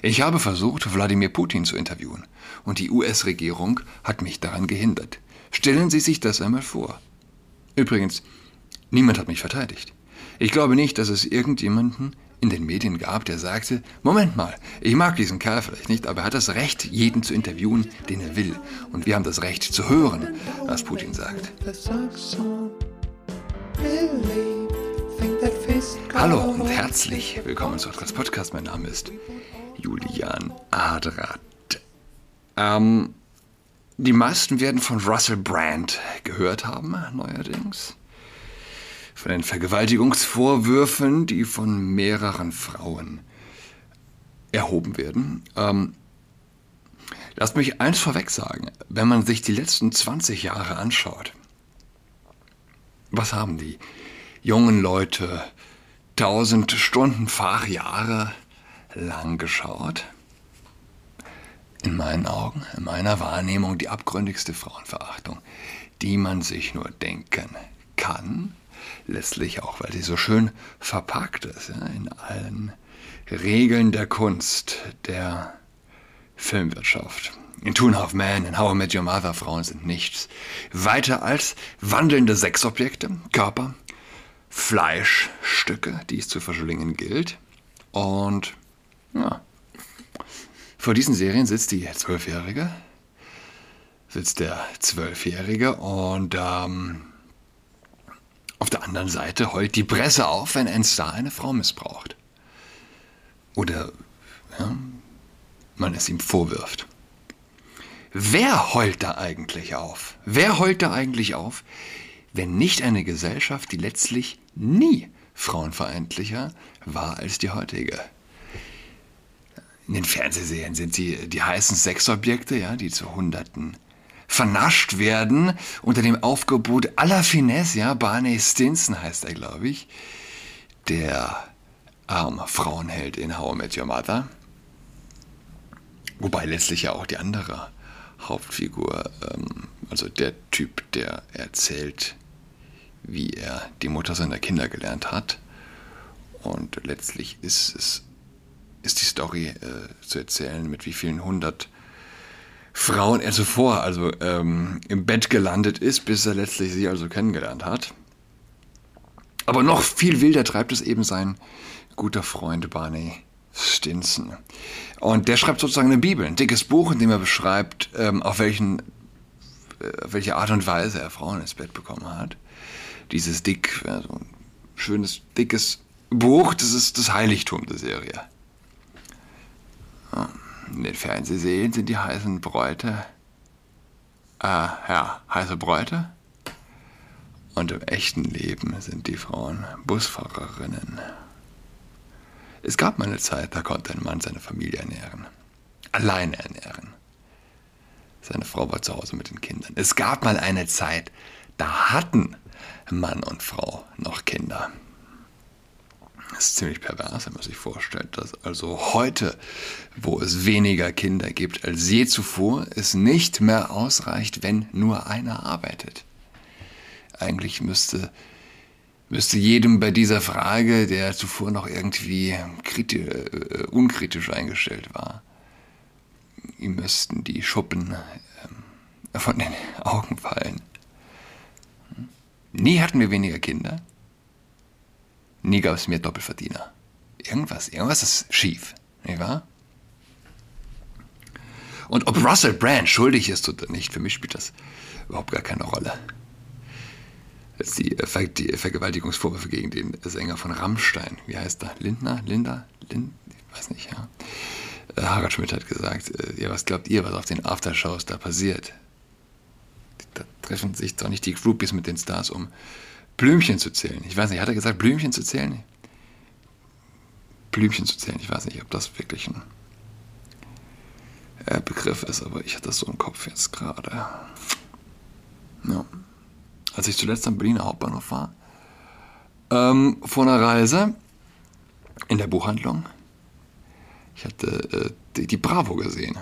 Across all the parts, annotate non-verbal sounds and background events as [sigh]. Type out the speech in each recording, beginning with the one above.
Ich habe versucht, Wladimir Putin zu interviewen, und die US-Regierung hat mich daran gehindert. Stellen Sie sich das einmal vor. Übrigens, niemand hat mich verteidigt. Ich glaube nicht, dass es irgendjemanden in den Medien gab, der sagte, Moment mal, ich mag diesen Kerl vielleicht nicht, aber er hat das Recht, jeden zu interviewen, den er will. Und wir haben das Recht zu hören, was Putin sagt. Hallo und herzlich willkommen zu Otras Podcast. Mein Name ist Julian Adrat. Ähm, die meisten werden von Russell Brand gehört haben, neuerdings. Von den Vergewaltigungsvorwürfen, die von mehreren Frauen erhoben werden. Ähm, lasst mich eins vorweg sagen. Wenn man sich die letzten 20 Jahre anschaut, was haben die jungen Leute tausend Stunden Fahrjahre lang geschaut? in meinen Augen, in meiner Wahrnehmung die abgründigste Frauenverachtung, die man sich nur denken kann. Letztlich auch, weil sie so schön verpackt ist ja, in allen Regeln der Kunst, der Filmwirtschaft. In Two and a Half Men, in How I Met Your Mother, Frauen sind nichts weiter als wandelnde Sexobjekte, Körper, Fleischstücke, die es zu verschlingen gilt. Und ja, vor diesen Serien sitzt die Zwölfjährige, sitzt der Zwölfjährige und ähm, auf der anderen Seite heult die Presse auf, wenn ein Star eine Frau missbraucht. Oder ja, man es ihm vorwirft. Wer heult da eigentlich auf? Wer heult da eigentlich auf, wenn nicht eine Gesellschaft, die letztlich nie frauenfeindlicher war als die heutige? In den Fernsehserien sind sie die heißen Sexobjekte, ja, die zu Hunderten vernascht werden unter dem Aufgebot aller Finesse, ja, Barney Stinson heißt er, glaube ich, der arme Frauenheld in How I Met Your Mother. Wobei letztlich ja auch die andere Hauptfigur, ähm, also der Typ, der erzählt, wie er die Mutter seiner Kinder gelernt hat. Und letztlich ist es ist die Story äh, zu erzählen, mit wie vielen hundert Frauen er zuvor also ähm, im Bett gelandet ist, bis er letztlich sie also kennengelernt hat. Aber noch viel wilder treibt es eben sein guter Freund Barney Stinson. Und der schreibt sozusagen eine Bibel, ein dickes Buch, in dem er beschreibt, ähm, auf, welchen, äh, auf welche Art und Weise er Frauen ins Bett bekommen hat. Dieses dick, also ein schönes, dickes Buch, das ist das Heiligtum der Serie. In den Fernsehserien sind die heißen Bräute, äh, ja, heiße Bräute. Und im echten Leben sind die Frauen Busfahrerinnen. Es gab mal eine Zeit, da konnte ein Mann seine Familie ernähren. Alleine ernähren. Seine Frau war zu Hause mit den Kindern. Es gab mal eine Zeit, da hatten Mann und Frau noch Kinder. Das ist ziemlich pervers, wenn man sich vorstellt, dass also heute, wo es weniger Kinder gibt als je zuvor, es nicht mehr ausreicht, wenn nur einer arbeitet. Eigentlich müsste, müsste jedem bei dieser Frage, der zuvor noch irgendwie kritisch, äh, unkritisch eingestellt war, ihm müssten die Schuppen äh, von den Augen fallen. Nie hatten wir weniger Kinder. Nie gab es mehr Doppelverdiener. Irgendwas, irgendwas ist schief, nicht wahr? Und ob Russell Brand schuldig ist oder nicht, für mich spielt das überhaupt gar keine Rolle. Jetzt die, Ver die Vergewaltigungsvorwürfe gegen den Sänger von Rammstein, wie heißt er? Lindner? Linda? Lind? Ich weiß nicht, ja. Äh, Harald Schmidt hat gesagt, äh, ja, was glaubt ihr, was auf den Aftershows da passiert? Da treffen sich doch nicht die Groupies mit den Stars, um Blümchen zu zählen. Ich weiß nicht, hat er gesagt, Blümchen zu zählen? Blümchen zu zählen, ich weiß nicht, ob das wirklich ein äh, Begriff ist, aber ich hatte das so im Kopf jetzt gerade. Ja. Als ich zuletzt am Berliner Hauptbahnhof war, ähm, vor einer Reise in der Buchhandlung, ich hatte äh, die, die, Bravo gesehen,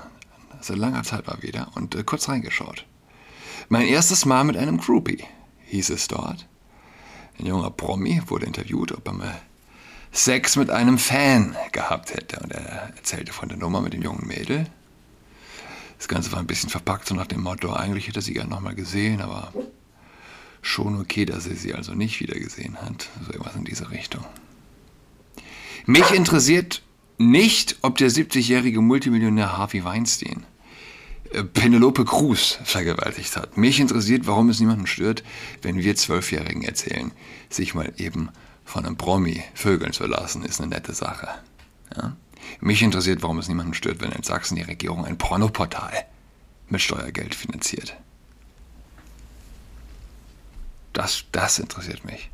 seit langer Zeit mal wieder, und äh, kurz reingeschaut. Mein erstes Mal mit einem Groupie, hieß es dort. Ein junger Promi wurde interviewt, ob er mal Sex mit einem Fan gehabt hätte. Und er erzählte von der Nummer mit dem jungen Mädel. Das Ganze war ein bisschen verpackt, so nach dem Motto, eigentlich hätte er sie gerne nochmal gesehen, aber schon okay, dass er sie also nicht wieder gesehen hat. So irgendwas in diese Richtung. Mich interessiert nicht, ob der 70-jährige Multimillionär Harvey Weinstein Penelope Cruz vergewaltigt hat. Mich interessiert, warum es niemanden stört, wenn wir Zwölfjährigen erzählen, sich mal eben von einem Promi vögeln zu lassen, ist eine nette Sache. Ja? Mich interessiert, warum es niemanden stört, wenn in Sachsen die Regierung ein Pornoportal mit Steuergeld finanziert. Das, das interessiert mich.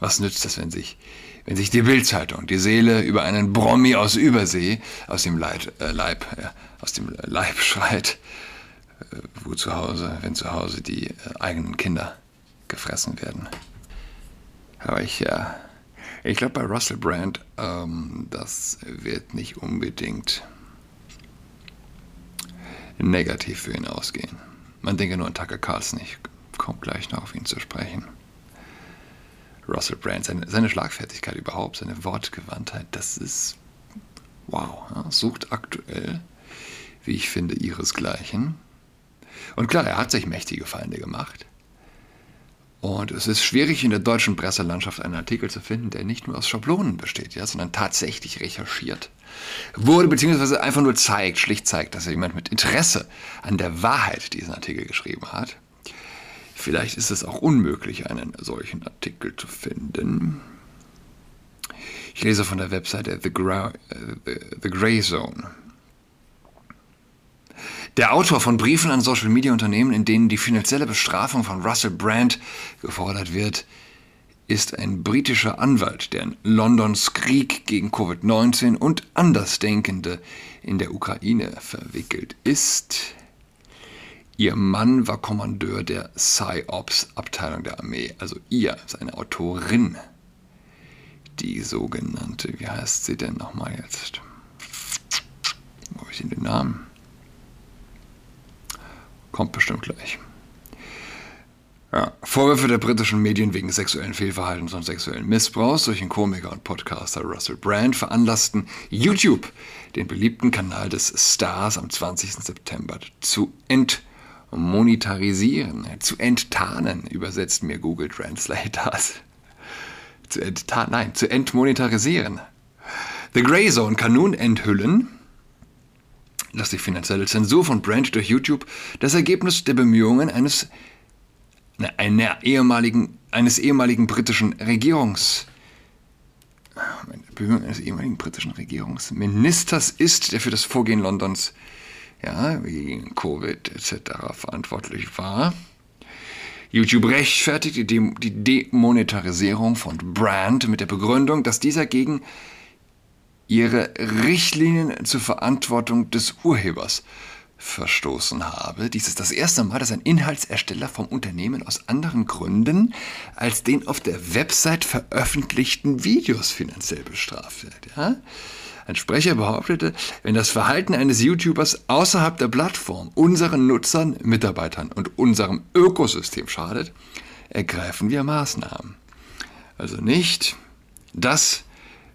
Was nützt es, wenn sich, wenn sich die Bildzeitung die Seele über einen Brommi aus Übersee aus dem Leib, äh, Leib, äh, aus dem Leib [laughs] schreit, äh, wo zu Hause, wenn zu Hause die äh, eigenen Kinder gefressen werden? Aber ich, ja, ich glaube bei Russell Brand, ähm, das wird nicht unbedingt negativ für ihn ausgehen. Man denke nur an Tucker Carlson, ich komme gleich noch auf ihn zu sprechen. Russell Brand, seine, seine Schlagfertigkeit überhaupt, seine Wortgewandtheit, das ist wow. Ja, sucht aktuell, wie ich finde, ihresgleichen. Und klar, er hat sich mächtige Feinde gemacht. Und es ist schwierig in der deutschen Presselandschaft einen Artikel zu finden, der nicht nur aus Schablonen besteht, ja, sondern tatsächlich recherchiert wurde, beziehungsweise einfach nur zeigt, schlicht zeigt, dass jemand mit Interesse an der Wahrheit diesen Artikel geschrieben hat. Vielleicht ist es auch unmöglich, einen solchen Artikel zu finden. Ich lese von der Webseite The, Gra The, The Gray Zone. Der Autor von Briefen an Social-Media-Unternehmen, in denen die finanzielle Bestrafung von Russell Brand gefordert wird, ist ein britischer Anwalt, der in Londons Krieg gegen Covid-19 und Andersdenkende in der Ukraine verwickelt ist. Ihr Mann war Kommandeur der PsyOps-Abteilung der Armee, also ihr, seine Autorin. Die sogenannte, wie heißt sie denn nochmal jetzt? Wo habe ich denn den Namen? Kommt bestimmt gleich. Ja, Vorwürfe der britischen Medien wegen sexuellen Fehlverhaltens und sexuellen Missbrauchs durch den Komiker und Podcaster Russell Brand veranlassten YouTube, den beliebten Kanal des Stars, am 20. September zu ent monetarisieren, zu enttarnen, übersetzt mir Google Translate das. Zu enttarnen, nein, zu entmonetarisieren. The Grey Zone kann nun enthüllen, dass die finanzielle Zensur von Brand durch YouTube das Ergebnis der Bemühungen eines, einer ehemaligen, eines ehemaligen britischen Regierungs Bemühungen eines ehemaligen britischen Regierungsministers ist, der für das Vorgehen Londons ja, gegen Covid etc. verantwortlich war. YouTube rechtfertigt die, die Demonetarisierung von Brand mit der Begründung, dass dieser gegen ihre Richtlinien zur Verantwortung des Urhebers verstoßen habe. Dies ist das erste Mal, dass ein Inhaltsersteller vom Unternehmen aus anderen Gründen als den auf der Website veröffentlichten Videos finanziell bestraft wird. Ja? Ein Sprecher behauptete, wenn das Verhalten eines YouTubers außerhalb der Plattform unseren Nutzern, Mitarbeitern und unserem Ökosystem schadet, ergreifen wir Maßnahmen. Also nicht das,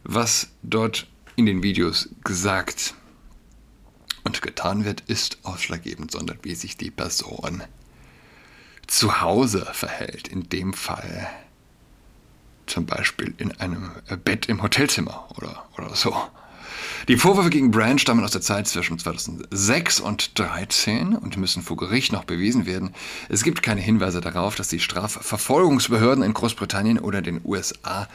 was dort in den Videos gesagt und getan wird, ist ausschlaggebend, sondern wie sich die Person zu Hause verhält. In dem Fall zum Beispiel in einem Bett im Hotelzimmer oder, oder so. Die Vorwürfe gegen Brand stammen aus der Zeit zwischen 2006 und 2013 und müssen vor Gericht noch bewiesen werden. Es gibt keine Hinweise darauf, dass die Strafverfolgungsbehörden in Großbritannien oder den USA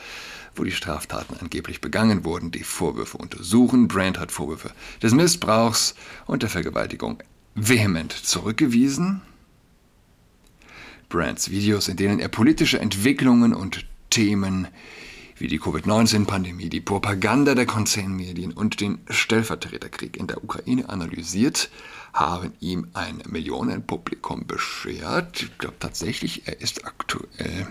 wo die Straftaten angeblich begangen wurden, die Vorwürfe untersuchen. Brand hat Vorwürfe des Missbrauchs und der Vergewaltigung vehement zurückgewiesen. Brands Videos, in denen er politische Entwicklungen und Themen wie die Covid-19-Pandemie, die Propaganda der Konzernmedien und den Stellvertreterkrieg in der Ukraine analysiert, haben ihm ein Millionenpublikum beschert. Ich glaube tatsächlich, er ist aktuell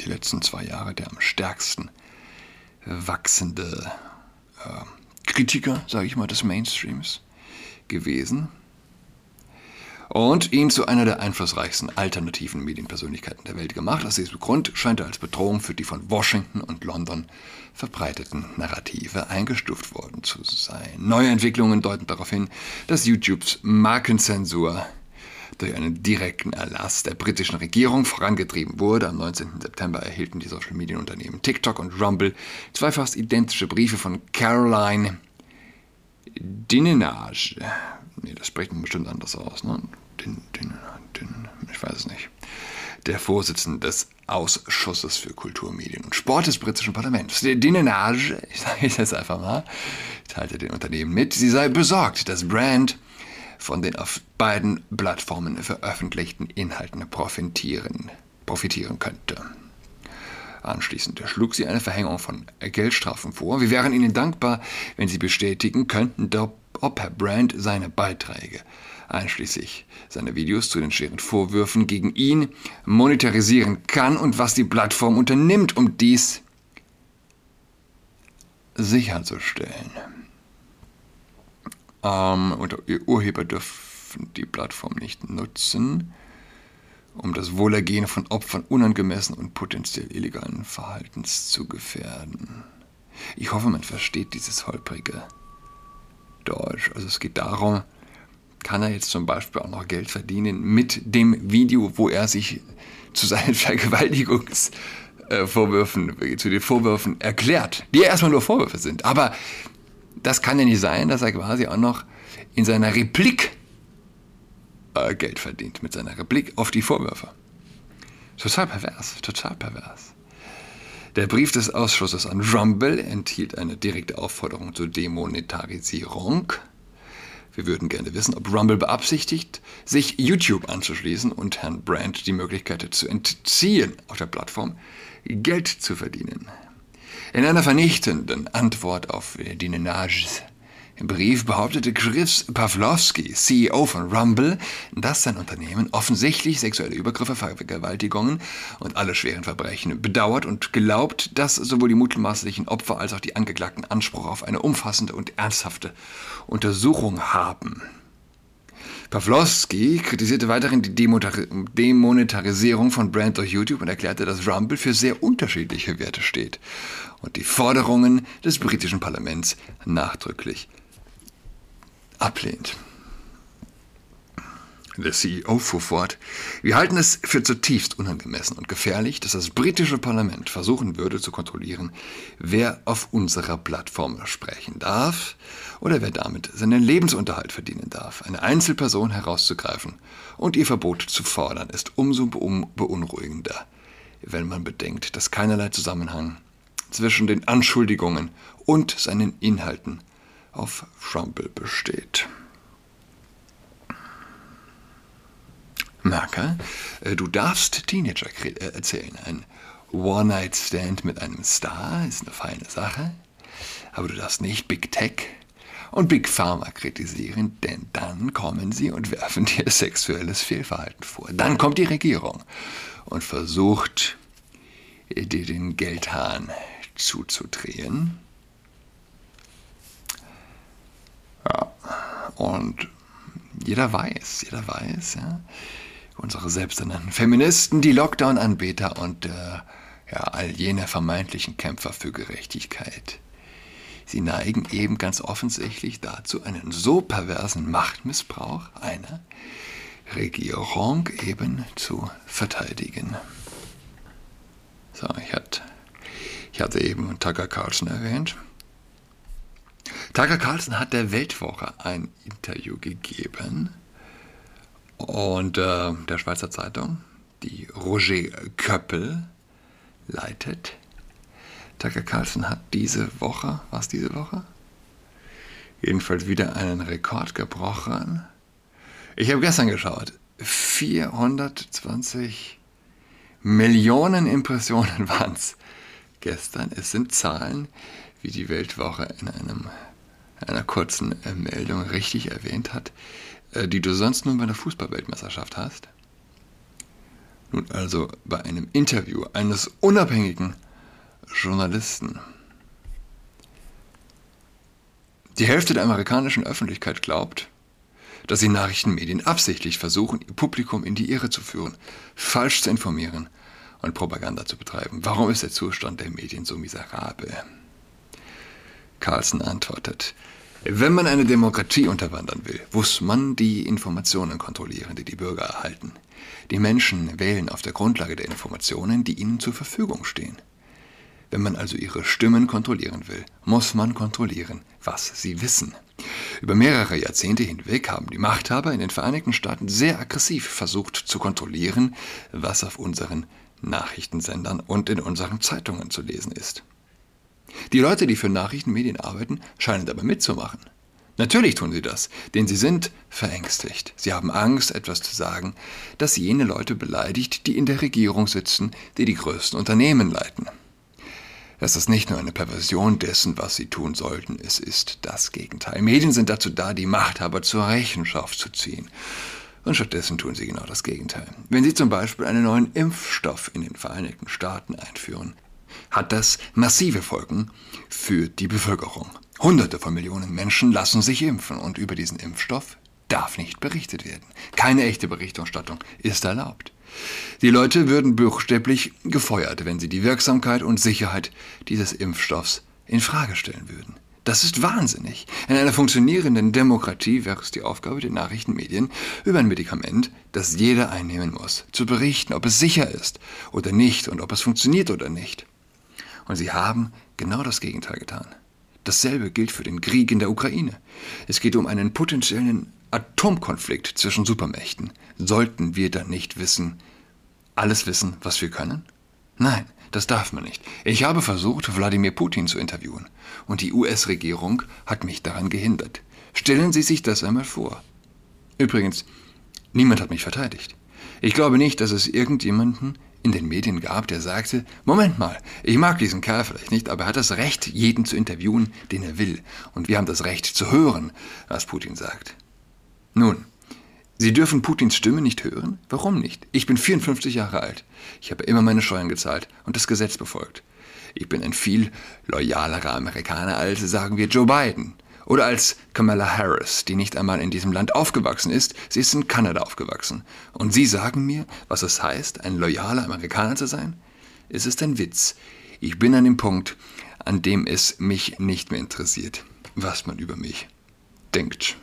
die letzten zwei Jahre der am stärksten wachsende äh, Kritiker, sage ich mal, des Mainstreams gewesen. Und ihn zu einer der einflussreichsten alternativen Medienpersönlichkeiten der Welt gemacht. Aus diesem Grund scheint er als Bedrohung für die von Washington und London verbreiteten Narrative eingestuft worden zu sein. Neue Entwicklungen deuten darauf hin, dass YouTubes Markenzensur durch einen direkten Erlass der britischen Regierung vorangetrieben wurde. Am 19. September erhielten die Social-Media-Unternehmen TikTok und Rumble zwei fast identische Briefe von Caroline Dinenage. Nee, das spricht man bestimmt anders aus. Ne? Ich weiß es nicht. Der Vorsitzende des Ausschusses für Kultur, Medien und Sport des britischen Parlaments. Dinenage, [laughs] ich sage es jetzt einfach mal, teilte den Unternehmen mit, sie sei besorgt, dass Brand von den auf beiden Plattformen veröffentlichten Inhalten profitieren, profitieren könnte. Anschließend schlug sie eine Verhängung von Geldstrafen vor. Wir wären Ihnen dankbar, wenn Sie bestätigen könnten, ob Herr Brand seine Beiträge, einschließlich seiner Videos zu den schweren Vorwürfen gegen ihn, monetarisieren kann und was die Plattform unternimmt, um dies sicherzustellen. Ähm, und Urheber dürfen die Plattform nicht nutzen, um das Wohlergehen von Opfern unangemessen und potenziell illegalen Verhaltens zu gefährden. Ich hoffe, man versteht dieses holprige Deutsch. Also es geht darum, kann er jetzt zum Beispiel auch noch Geld verdienen mit dem Video, wo er sich zu seinen [laughs] Vergewaltigungsvorwürfen, äh, zu den Vorwürfen erklärt, die ja erstmal nur Vorwürfe sind. Aber das kann ja nicht sein, dass er quasi auch noch in seiner Replik äh, Geld verdient, mit seiner Replik auf die Vorwürfe. Total pervers, total pervers. Der Brief des Ausschusses an Rumble enthielt eine direkte Aufforderung zur Demonetarisierung. Wir würden gerne wissen, ob Rumble beabsichtigt, sich YouTube anzuschließen und Herrn Brandt die Möglichkeit zu entziehen, auf der Plattform Geld zu verdienen. In einer vernichtenden Antwort auf die Nenages im Brief behauptete Chris Pawlowski, CEO von Rumble, dass sein Unternehmen offensichtlich sexuelle Übergriffe, Vergewaltigungen und alle schweren Verbrechen bedauert und glaubt, dass sowohl die mutmaßlichen Opfer als auch die Angeklagten Anspruch auf eine umfassende und ernsthafte Untersuchung haben. Pawlowski kritisierte weiterhin die Demonetarisierung von Brand durch YouTube und erklärte, dass Rumble für sehr unterschiedliche Werte steht und die Forderungen des britischen Parlaments nachdrücklich ablehnt. Der CEO fuhr fort, wir halten es für zutiefst unangemessen und gefährlich, dass das britische Parlament versuchen würde zu kontrollieren, wer auf unserer Plattform sprechen darf oder wer damit seinen Lebensunterhalt verdienen darf. Eine Einzelperson herauszugreifen und ihr Verbot zu fordern, ist umso beunruhigender, wenn man bedenkt, dass keinerlei Zusammenhang zwischen den Anschuldigungen und seinen Inhalten auf Rumble besteht. Marker, äh, du darfst Teenager äh, erzählen. Ein One-Night-Stand mit einem Star ist eine feine Sache, aber du darfst nicht Big Tech und Big Pharma kritisieren, denn dann kommen sie und werfen [laughs] dir sexuelles Fehlverhalten vor. Dann kommt die Regierung und versucht, dir den Geldhahn zuzudrehen. Und jeder weiß, jeder weiß, ja, unsere selbsternannten Feministen, die Lockdown-Anbeter und äh, ja, all jene vermeintlichen Kämpfer für Gerechtigkeit. Sie neigen eben ganz offensichtlich dazu, einen so perversen Machtmissbrauch einer Regierung eben zu verteidigen. So, ich hatte, ich hatte eben Tucker Carlson erwähnt. Tucker Carlson hat der Weltwoche ein Interview gegeben und äh, der Schweizer Zeitung, die Roger Köppel leitet. Tucker Carlson hat diese Woche, was diese Woche? Jedenfalls wieder einen Rekord gebrochen. Ich habe gestern geschaut. 420 Millionen Impressionen [laughs] waren es gestern. Es sind Zahlen, wie die Weltwoche in einem, einer kurzen äh, Meldung richtig erwähnt hat, äh, die du sonst nur bei der Fußballweltmeisterschaft hast. Nun also bei einem Interview eines unabhängigen Journalisten. Die Hälfte der amerikanischen Öffentlichkeit glaubt, dass die Nachrichtenmedien absichtlich versuchen, ihr Publikum in die Irre zu führen, falsch zu informieren und Propaganda zu betreiben. Warum ist der Zustand der Medien so miserabel? Carlson antwortet, wenn man eine Demokratie unterwandern will, muss man die Informationen kontrollieren, die die Bürger erhalten. Die Menschen wählen auf der Grundlage der Informationen, die ihnen zur Verfügung stehen. Wenn man also ihre Stimmen kontrollieren will, muss man kontrollieren, was sie wissen. Über mehrere Jahrzehnte hinweg haben die Machthaber in den Vereinigten Staaten sehr aggressiv versucht zu kontrollieren, was auf unseren Nachrichtensendern und in unseren Zeitungen zu lesen ist. Die Leute, die für Nachrichtenmedien arbeiten, scheinen dabei mitzumachen. Natürlich tun sie das, denn sie sind verängstigt. Sie haben Angst, etwas zu sagen, das jene Leute beleidigt, die in der Regierung sitzen, die die größten Unternehmen leiten. Das ist nicht nur eine Perversion dessen, was sie tun sollten, es ist das Gegenteil. Medien sind dazu da, die Machthaber zur Rechenschaft zu ziehen. Und stattdessen tun sie genau das Gegenteil. Wenn sie zum Beispiel einen neuen Impfstoff in den Vereinigten Staaten einführen, hat das massive Folgen für die Bevölkerung. Hunderte von Millionen Menschen lassen sich impfen und über diesen Impfstoff darf nicht berichtet werden. Keine echte Berichterstattung ist erlaubt. Die Leute würden buchstäblich gefeuert, wenn sie die Wirksamkeit und Sicherheit dieses Impfstoffs in Frage stellen würden. Das ist wahnsinnig. In einer funktionierenden Demokratie wäre es die Aufgabe der Nachrichtenmedien, über ein Medikament, das jeder einnehmen muss, zu berichten, ob es sicher ist oder nicht und ob es funktioniert oder nicht. Und sie haben genau das Gegenteil getan. Dasselbe gilt für den Krieg in der Ukraine. Es geht um einen potenziellen Atomkonflikt zwischen Supermächten. Sollten wir dann nicht wissen, alles wissen, was wir können? Nein, das darf man nicht. Ich habe versucht, Wladimir Putin zu interviewen. Und die US-Regierung hat mich daran gehindert. Stellen Sie sich das einmal vor. Übrigens, niemand hat mich verteidigt. Ich glaube nicht, dass es irgendjemanden in den Medien gab, der sagte, Moment mal, ich mag diesen Kerl vielleicht nicht, aber er hat das Recht, jeden zu interviewen, den er will. Und wir haben das Recht zu hören, was Putin sagt. Nun, Sie dürfen Putins Stimme nicht hören? Warum nicht? Ich bin 54 Jahre alt. Ich habe immer meine Steuern gezahlt und das Gesetz befolgt. Ich bin ein viel loyalerer Amerikaner als, sagen wir, Joe Biden. Oder als Kamala Harris, die nicht einmal in diesem Land aufgewachsen ist, sie ist in Kanada aufgewachsen. Und Sie sagen mir, was es heißt, ein loyaler Amerikaner zu sein? Es ist ein Witz. Ich bin an dem Punkt, an dem es mich nicht mehr interessiert, was man über mich denkt.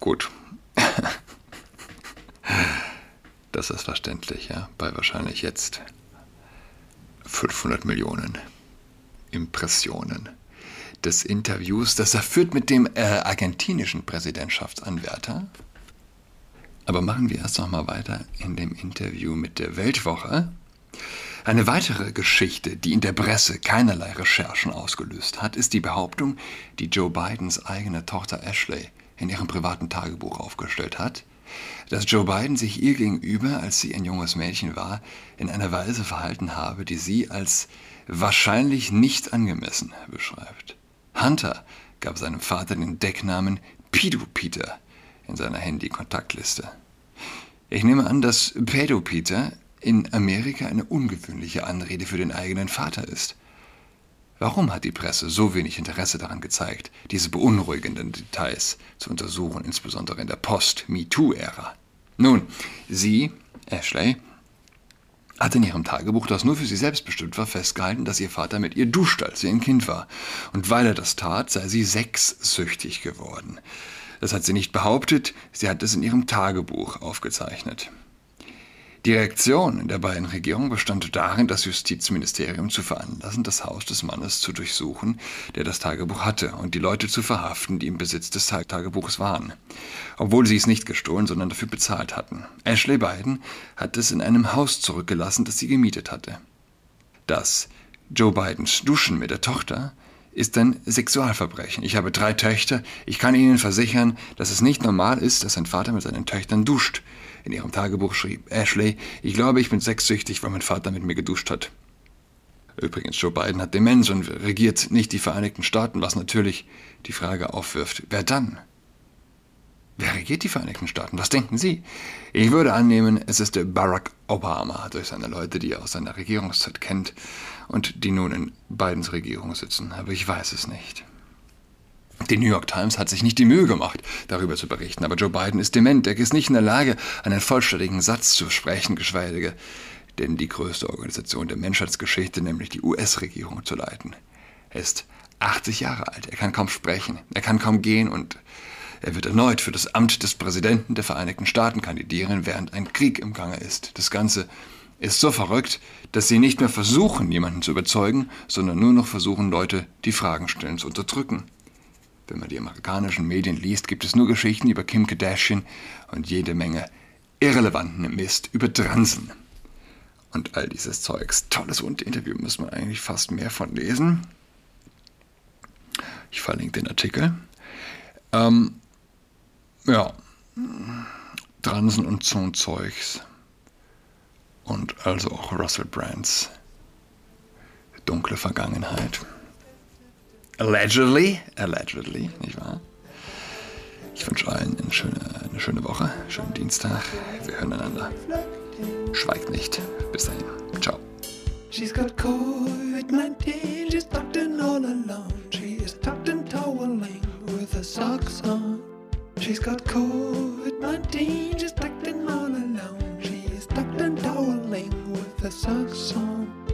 Gut. [laughs] das ist verständlich, ja, bei wahrscheinlich jetzt 500 Millionen Impressionen des Interviews, das er führt mit dem äh, argentinischen Präsidentschaftsanwärter. Aber machen wir erst noch mal weiter in dem Interview mit der Weltwoche. Eine weitere Geschichte, die in der Presse keinerlei Recherchen ausgelöst hat, ist die Behauptung, die Joe Bidens eigene Tochter Ashley in ihrem privaten Tagebuch aufgestellt hat, dass Joe Biden sich ihr gegenüber, als sie ein junges Mädchen war, in einer Weise verhalten habe, die sie als wahrscheinlich nicht angemessen beschreibt. Hunter gab seinem Vater den Decknamen Pidu Peter in seiner Handy-Kontaktliste. Ich nehme an, dass Pedo Peter in Amerika eine ungewöhnliche Anrede für den eigenen Vater ist. Warum hat die Presse so wenig Interesse daran gezeigt, diese beunruhigenden Details zu untersuchen, insbesondere in der Post-MeToo-Ära? Nun, sie, Ashley, hat in ihrem Tagebuch, das nur für sie selbst bestimmt war, festgehalten, dass ihr Vater mit ihr duschte, als sie ein Kind war. Und weil er das tat, sei sie sexsüchtig geworden. Das hat sie nicht behauptet, sie hat es in ihrem Tagebuch aufgezeichnet. Die Reaktion der beiden Regierungen bestand darin, das Justizministerium zu veranlassen, das Haus des Mannes zu durchsuchen, der das Tagebuch hatte, und die Leute zu verhaften, die im Besitz des Tagebuchs waren. Obwohl sie es nicht gestohlen, sondern dafür bezahlt hatten. Ashley Biden hat es in einem Haus zurückgelassen, das sie gemietet hatte. Das Joe Bidens Duschen mit der Tochter ist ein Sexualverbrechen. Ich habe drei Töchter. Ich kann Ihnen versichern, dass es nicht normal ist, dass ein Vater mit seinen Töchtern duscht. In ihrem Tagebuch schrieb Ashley, ich glaube, ich bin sexsüchtig, weil mein Vater mit mir geduscht hat. Übrigens, Joe Biden hat Demenz und regiert nicht die Vereinigten Staaten, was natürlich die Frage aufwirft, wer dann? Wer regiert die Vereinigten Staaten? Was denken Sie? Ich würde annehmen, es ist Barack Obama durch seine Leute, die er aus seiner Regierungszeit kennt und die nun in Bidens Regierung sitzen, aber ich weiß es nicht. Die New York Times hat sich nicht die Mühe gemacht, darüber zu berichten, aber Joe Biden ist dement. Er ist nicht in der Lage, einen vollständigen Satz zu sprechen, geschweige denn die größte Organisation der Menschheitsgeschichte, nämlich die US-Regierung, zu leiten. Er ist 80 Jahre alt, er kann kaum sprechen, er kann kaum gehen und er wird erneut für das Amt des Präsidenten der Vereinigten Staaten kandidieren, während ein Krieg im Gange ist. Das Ganze ist so verrückt, dass sie nicht mehr versuchen, jemanden zu überzeugen, sondern nur noch versuchen, Leute, die Fragen stellen, zu unterdrücken. Wenn man die amerikanischen Medien liest, gibt es nur Geschichten über Kim Kardashian und jede Menge irrelevanten Mist über Transen. Und all dieses Zeugs. Tolles Interview, muss man eigentlich fast mehr von lesen. Ich verlinke den Artikel. Ähm, ja, Transen und so Zeugs. Und also auch Russell Brands dunkle Vergangenheit. Allegedly, allegedly, nicht wahr? Ich wünsche allen eine schöne, eine schöne Woche, schönen Dienstag. Wir hören einander. Schweigt nicht. Bis dahin. Ciao. She's got COVID-19, she's tucked in all alone. She is tucked in toweling with her socks on. She's got COVID-19, she's tucked in all alone. She is